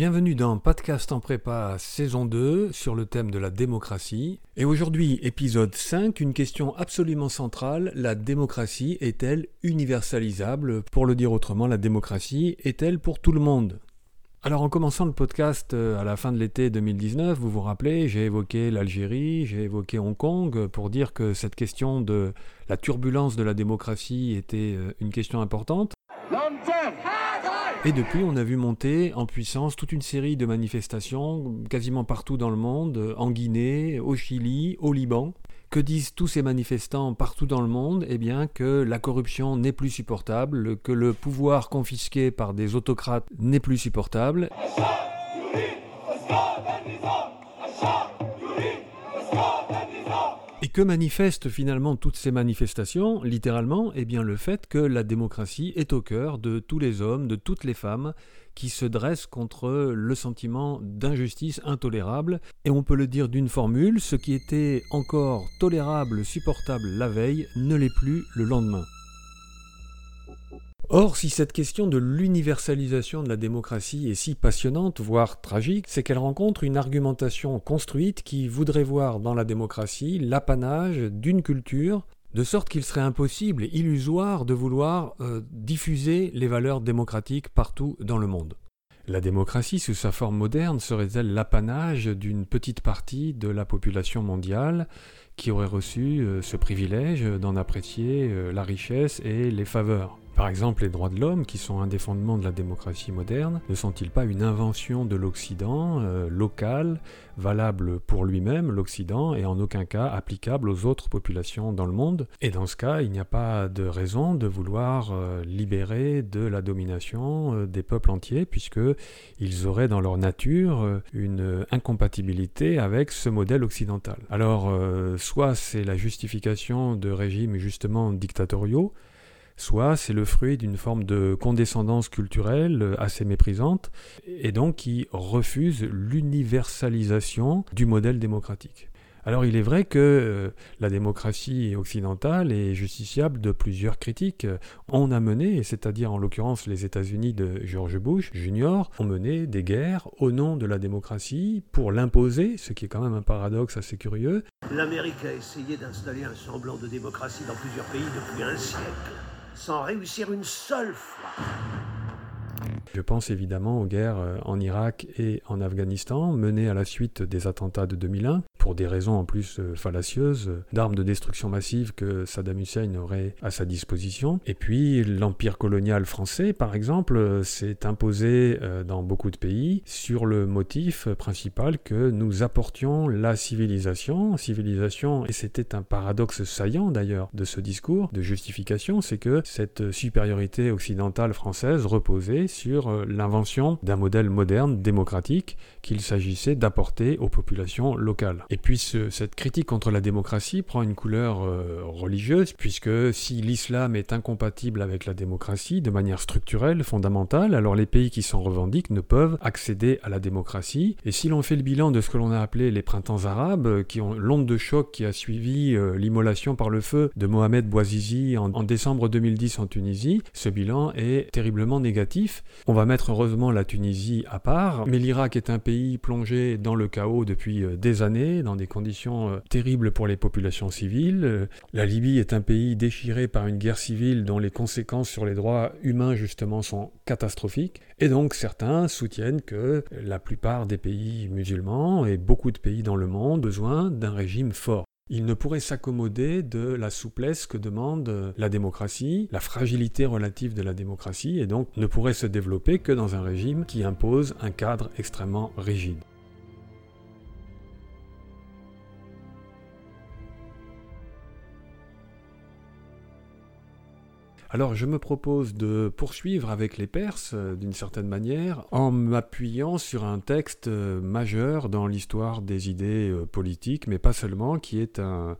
Bienvenue dans Podcast en prépa saison 2 sur le thème de la démocratie. Et aujourd'hui, épisode 5, une question absolument centrale, la démocratie est-elle universalisable? Pour le dire autrement, la démocratie est-elle pour tout le monde? Alors en commençant le podcast euh, à la fin de l'été 2019, vous vous rappelez, j'ai évoqué l'Algérie, j'ai évoqué Hong Kong pour dire que cette question de la turbulence de la démocratie était euh, une question importante. Et depuis, on a vu monter en puissance toute une série de manifestations quasiment partout dans le monde, en Guinée, au Chili, au Liban. Que disent tous ces manifestants partout dans le monde? Eh bien que la corruption n'est plus supportable, que le pouvoir confisqué par des autocrates n'est plus supportable. Que manifestent finalement toutes ces manifestations, littéralement Eh bien le fait que la démocratie est au cœur de tous les hommes, de toutes les femmes, qui se dressent contre le sentiment d'injustice intolérable. Et on peut le dire d'une formule, ce qui était encore tolérable, supportable la veille, ne l'est plus le lendemain. Or, si cette question de l'universalisation de la démocratie est si passionnante, voire tragique, c'est qu'elle rencontre une argumentation construite qui voudrait voir dans la démocratie l'apanage d'une culture, de sorte qu'il serait impossible et illusoire de vouloir euh, diffuser les valeurs démocratiques partout dans le monde. La démocratie, sous sa forme moderne, serait-elle l'apanage d'une petite partie de la population mondiale qui aurait reçu euh, ce privilège d'en apprécier euh, la richesse et les faveurs par exemple, les droits de l'homme, qui sont un des fondements de la démocratie moderne, ne sont-ils pas une invention de l'Occident, euh, local, valable pour lui-même, l'Occident, et en aucun cas applicable aux autres populations dans le monde? Et dans ce cas, il n'y a pas de raison de vouloir euh, libérer de la domination des peuples entiers, puisqu'ils auraient dans leur nature une incompatibilité avec ce modèle occidental. Alors, soit c'est la justification de régimes justement dictatoriaux, soit c'est le fruit d'une forme de condescendance culturelle assez méprisante, et donc qui refuse l'universalisation du modèle démocratique. Alors il est vrai que euh, la démocratie occidentale est justiciable de plusieurs critiques. On a mené, c'est-à-dire en l'occurrence les États-Unis de George Bush Jr., ont mené des guerres au nom de la démocratie pour l'imposer, ce qui est quand même un paradoxe assez curieux. L'Amérique a essayé d'installer un semblant de démocratie dans plusieurs pays depuis un siècle sans réussir une seule fois. Je pense évidemment aux guerres euh, en Irak et en Afghanistan menées à la suite des attentats de 2001, pour des raisons en plus euh, fallacieuses, euh, d'armes de destruction massive que Saddam Hussein aurait à sa disposition. Et puis l'empire colonial français, par exemple, s'est imposé dans beaucoup de pays sur le motif principal que nous apportions la civilisation. Civilisation, et c'était un paradoxe saillant d'ailleurs de ce discours de justification, c'est que cette supériorité occidentale française reposait sur euh, l'invention d'un modèle moderne, démocratique, qu'il s'agissait d'apporter aux populations locales. Et puis cette critique contre la démocratie prend une couleur euh, religieuse, puisque si l'islam est incompatible avec la démocratie de manière structurelle, fondamentale, alors les pays qui s'en revendiquent ne peuvent accéder à la démocratie. Et si l'on fait le bilan de ce que l'on a appelé les printemps arabes, euh, qui l'onde de choc qui a suivi l'immolation par le feu de Mohamed Bouazizi en, en décembre 2010 en Tunisie, ce bilan est terriblement négatif. On va mettre heureusement la Tunisie à part, mais l'Irak est un pays plongé dans le chaos depuis euh, des années, dans des conditions euh, terribles pour les populations civiles. Euh, la Libye est un pays déchiré par une guerre civile dont les conséquences sur les droits humains justement sont catastrophiques. Et donc certains soutiennent que la plupart des pays musulmans et beaucoup de pays dans le monde ont besoin d'un régime fort il ne pourrait s'accommoder de la souplesse que demande la démocratie, la fragilité relative de la démocratie, et donc ne pourrait se développer que dans un régime qui impose un cadre extrêmement rigide. Alors je me propose de poursuivre avec les Perses euh, d'une certaine manière en m'appuyant sur un texte euh, majeur dans l'histoire des idées euh, politiques, mais pas seulement, qui est un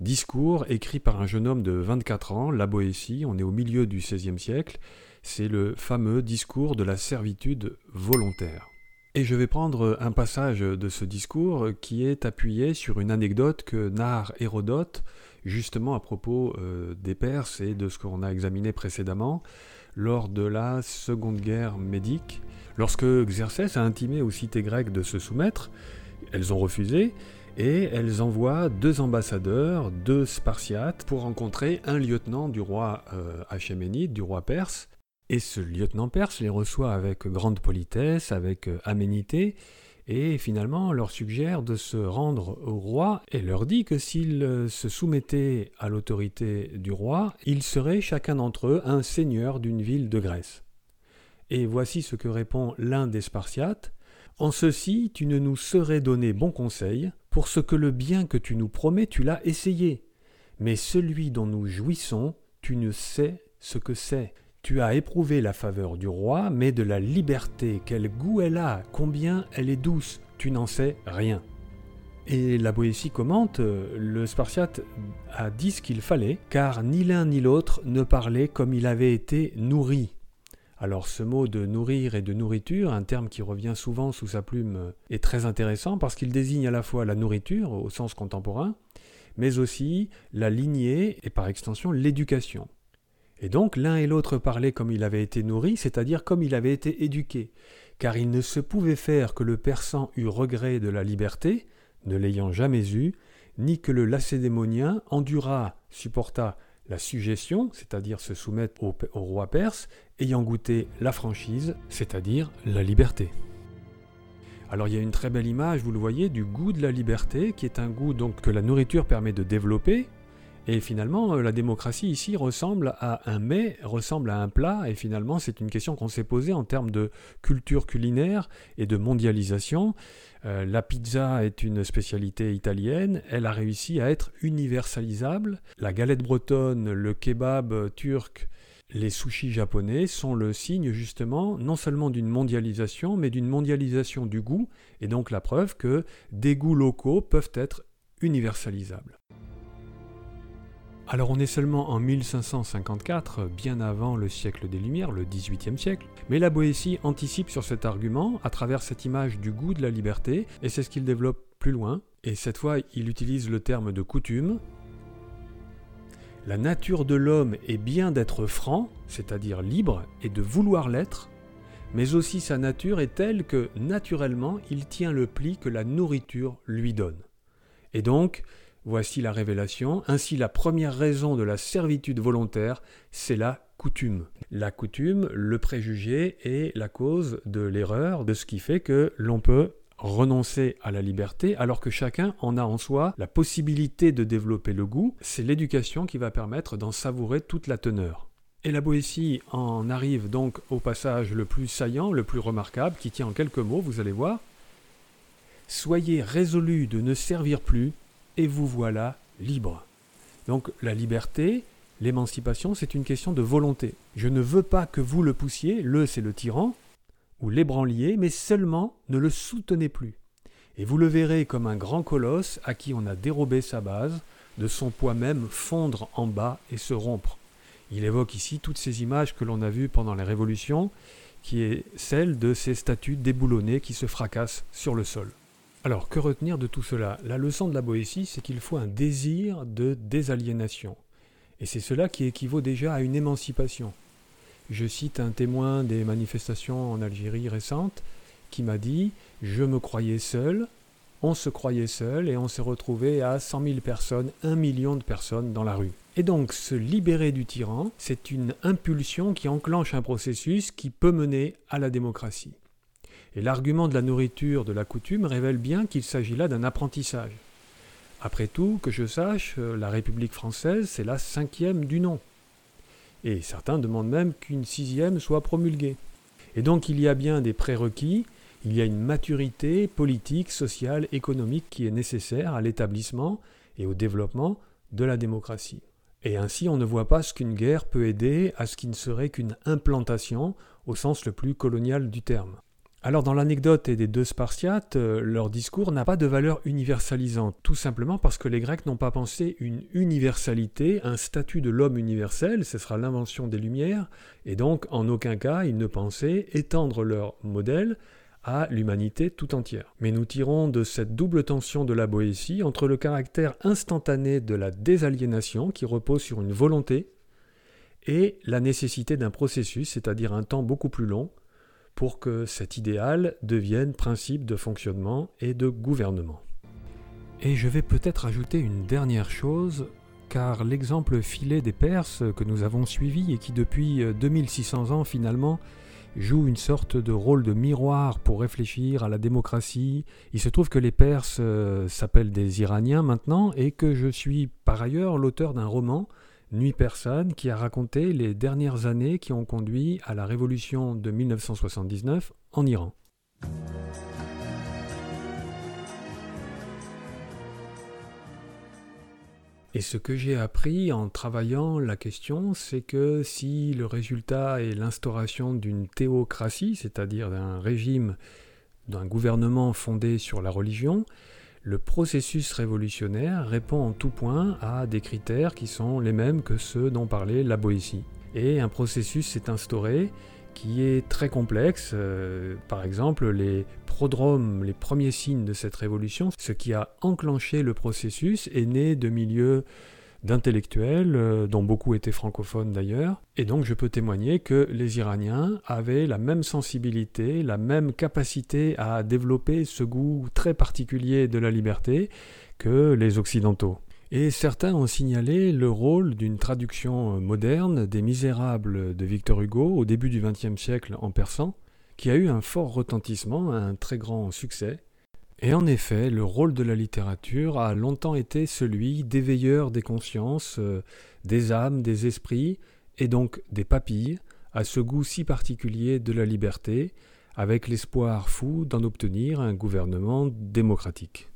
discours écrit par un jeune homme de 24 ans, la Boétie, on est au milieu du XVIe siècle, c'est le fameux discours de la servitude volontaire. Et je vais prendre un passage de ce discours qui est appuyé sur une anecdote que narre Hérodote justement à propos euh, des Perses et de ce qu'on a examiné précédemment. lors de la Seconde Guerre médique. Lorsque Xerxès a intimé aux cités grecques de se soumettre, elles ont refusé, et elles envoient deux ambassadeurs, deux Spartiates, pour rencontrer un lieutenant du roi euh, Achéménide, du roi perse. Et ce lieutenant perse les reçoit avec grande politesse, avec euh, aménité, et finalement leur suggère de se rendre au roi et leur dit que s'ils euh, se soumettaient à l'autorité du roi, ils seraient chacun d'entre eux un seigneur d'une ville de Grèce. Et voici ce que répond l'un des Spartiates. En ceci, tu ne nous serais donné bon conseil, pour ce que le bien que tu nous promets, tu l'as essayé. Mais celui dont nous jouissons, tu ne sais ce que c'est. Tu as éprouvé la faveur du roi, mais de la liberté, quel goût elle a, combien elle est douce, tu n'en sais rien. Et la Boétie commente, le Spartiate a dit ce qu'il fallait, car ni l'un ni l'autre ne parlait comme il avait été nourri. Alors ce mot de nourrir et de nourriture, un terme qui revient souvent sous sa plume, est très intéressant parce qu'il désigne à la fois la nourriture au sens contemporain, mais aussi la lignée et par extension l'éducation. Et donc l'un et l'autre parlaient comme il avait été nourri, c'est-à-dire comme il avait été éduqué, car il ne se pouvait faire que le persan eût regret de la liberté, ne l'ayant jamais eue, ni que le lacédémonien endura, supporta la suggestion, c'est-à-dire se soumettre au, roi perse, ayant goûté la franchise, c'est-à-dire la liberté. Alors il y a une très belle image, vous le voyez, du goût de la liberté, qui est un goût donc que la nourriture permet de développer. Et finalement, euh, la démocratie ici ressemble à un mets, ressemble à un plat, et finalement c'est une question qu'on s'est posée en termes de culture culinaire et de mondialisation. Euh, la pizza est une spécialité italienne, elle a réussi à être universalisable. La galette bretonne, le kebab turc, les sushis japonais sont le signe justement non seulement d'une mondialisation, mais d'une mondialisation du goût, et donc la preuve que des goûts locaux peuvent être universalisables. Alors on est seulement en 1554, bien avant le siècle des Lumières, le XVIIIe siècle, mais la Boétie anticipe sur cet argument à travers cette image du goût de la liberté, et c'est ce qu'il développe plus loin, et cette fois il utilise le terme de coutume. La nature de l'homme est bien d'être franc, c'est-à-dire libre, et de vouloir l'être, mais aussi sa nature est telle que, naturellement, il tient le pli que la nourriture lui donne. Et donc, Voici la révélation. Ainsi, la première raison de la servitude volontaire, c'est la coutume. La coutume, le préjugé est la cause de l'erreur, de ce qui fait que l'on peut renoncer à la liberté alors que chacun en a en soi la possibilité de développer le goût. C'est l'éducation qui va permettre d'en savourer toute la teneur. Et la Boétie en arrive donc au passage le plus saillant, le plus remarquable, qui tient en quelques mots, vous allez voir. Soyez résolus de ne servir plus et vous voilà libre. Donc la liberté, l'émancipation, c'est une question de volonté. Je ne veux pas que vous le poussiez, le c'est le tyran, ou l'ébranliez, mais seulement ne le soutenez plus. Et vous le verrez comme un grand colosse à qui on a dérobé sa base, de son poids même fondre en bas et se rompre. Il évoque ici toutes ces images que l'on a vues pendant les révolutions, qui est celle de ces statues déboulonnées qui se fracassent sur le sol. Alors, que retenir de tout cela? La leçon de la Boétie, c'est qu'il faut un désir de désaliénation. Et c'est cela qui équivaut déjà à une émancipation. Je cite un témoin des manifestations en Algérie récentes qui m'a dit Je me croyais seul, on se croyait seul et on s'est retrouvé à 100 000 personnes, un million de personnes dans la rue. Et donc se libérer du tyran, c'est une impulsion qui enclenche un processus qui peut mener à la démocratie. Et l'argument de la nourriture de la coutume révèle bien qu'il s'agit là d'un apprentissage. Après tout, que je sache, euh, la République française, c'est la cinquième du nom. Et certains demandent même qu'une sixième soit promulguée. Et donc il y a bien des prérequis, il y a une maturité politique, sociale, économique qui est nécessaire à l'établissement et au développement de la démocratie. Et ainsi on ne voit pas ce qu'une guerre peut aider à ce qui ne serait qu'une implantation au sens le plus colonial du terme. Alors dans l'anecdote des deux Spartiates, euh, leur discours n'a pas de valeur universalisante, tout simplement parce que les Grecs n'ont pas pensé une universalité, un statut de l'homme universel, ce sera l'invention des Lumières, et donc en aucun cas ils ne pensaient étendre leur modèle à l'humanité tout entière. Mais nous tirons de cette double tension de la Boétie entre le caractère instantané de la désaliénation qui repose sur une volonté et la nécessité d'un processus, c'est-à-dire un temps beaucoup plus long, pour que cet idéal devienne principe de fonctionnement et de gouvernement. Et je vais peut-être ajouter une dernière chose, car l'exemple filet des Perses que nous avons suivi et qui depuis 2600 ans finalement joue une sorte de rôle de miroir pour réfléchir à la démocratie. Il se trouve que les Perses euh, s'appellent des Iraniens maintenant et que je suis par ailleurs l'auteur d'un roman Nuit persane, qui a raconté les dernières années qui ont conduit à la révolution de 1979 en Iran. Et ce que j'ai appris en travaillant la question, c'est que si le résultat est l'instauration d'une théocratie, c'est-à-dire d'un régime, d'un gouvernement fondé sur la religion, le processus révolutionnaire répond en tout point à des critères qui sont les mêmes que ceux dont parlait la Boétie. Et un processus s'est instauré qui est très complexe. Euh, par exemple, les prodromes, les premiers signes de cette révolution, ce qui a enclenché le processus est né de milieux d'intellectuels, euh, dont beaucoup étaient francophones d'ailleurs. Et donc je peux témoigner que les Iraniens avaient la même sensibilité, la même capacité à développer ce goût très particulier de la liberté que les Occidentaux. Et certains ont signalé le rôle d'une traduction moderne des Misérables de Victor Hugo au début du XXe siècle en persan, qui a eu un fort retentissement, un très grand succès, et en effet, le rôle de la littérature a longtemps été celui d'éveilleur des consciences, euh, des âmes, des esprits, et donc des papilles, à ce goût si particulier de la liberté, avec l'espoir fou d'en obtenir un gouvernement démocratique.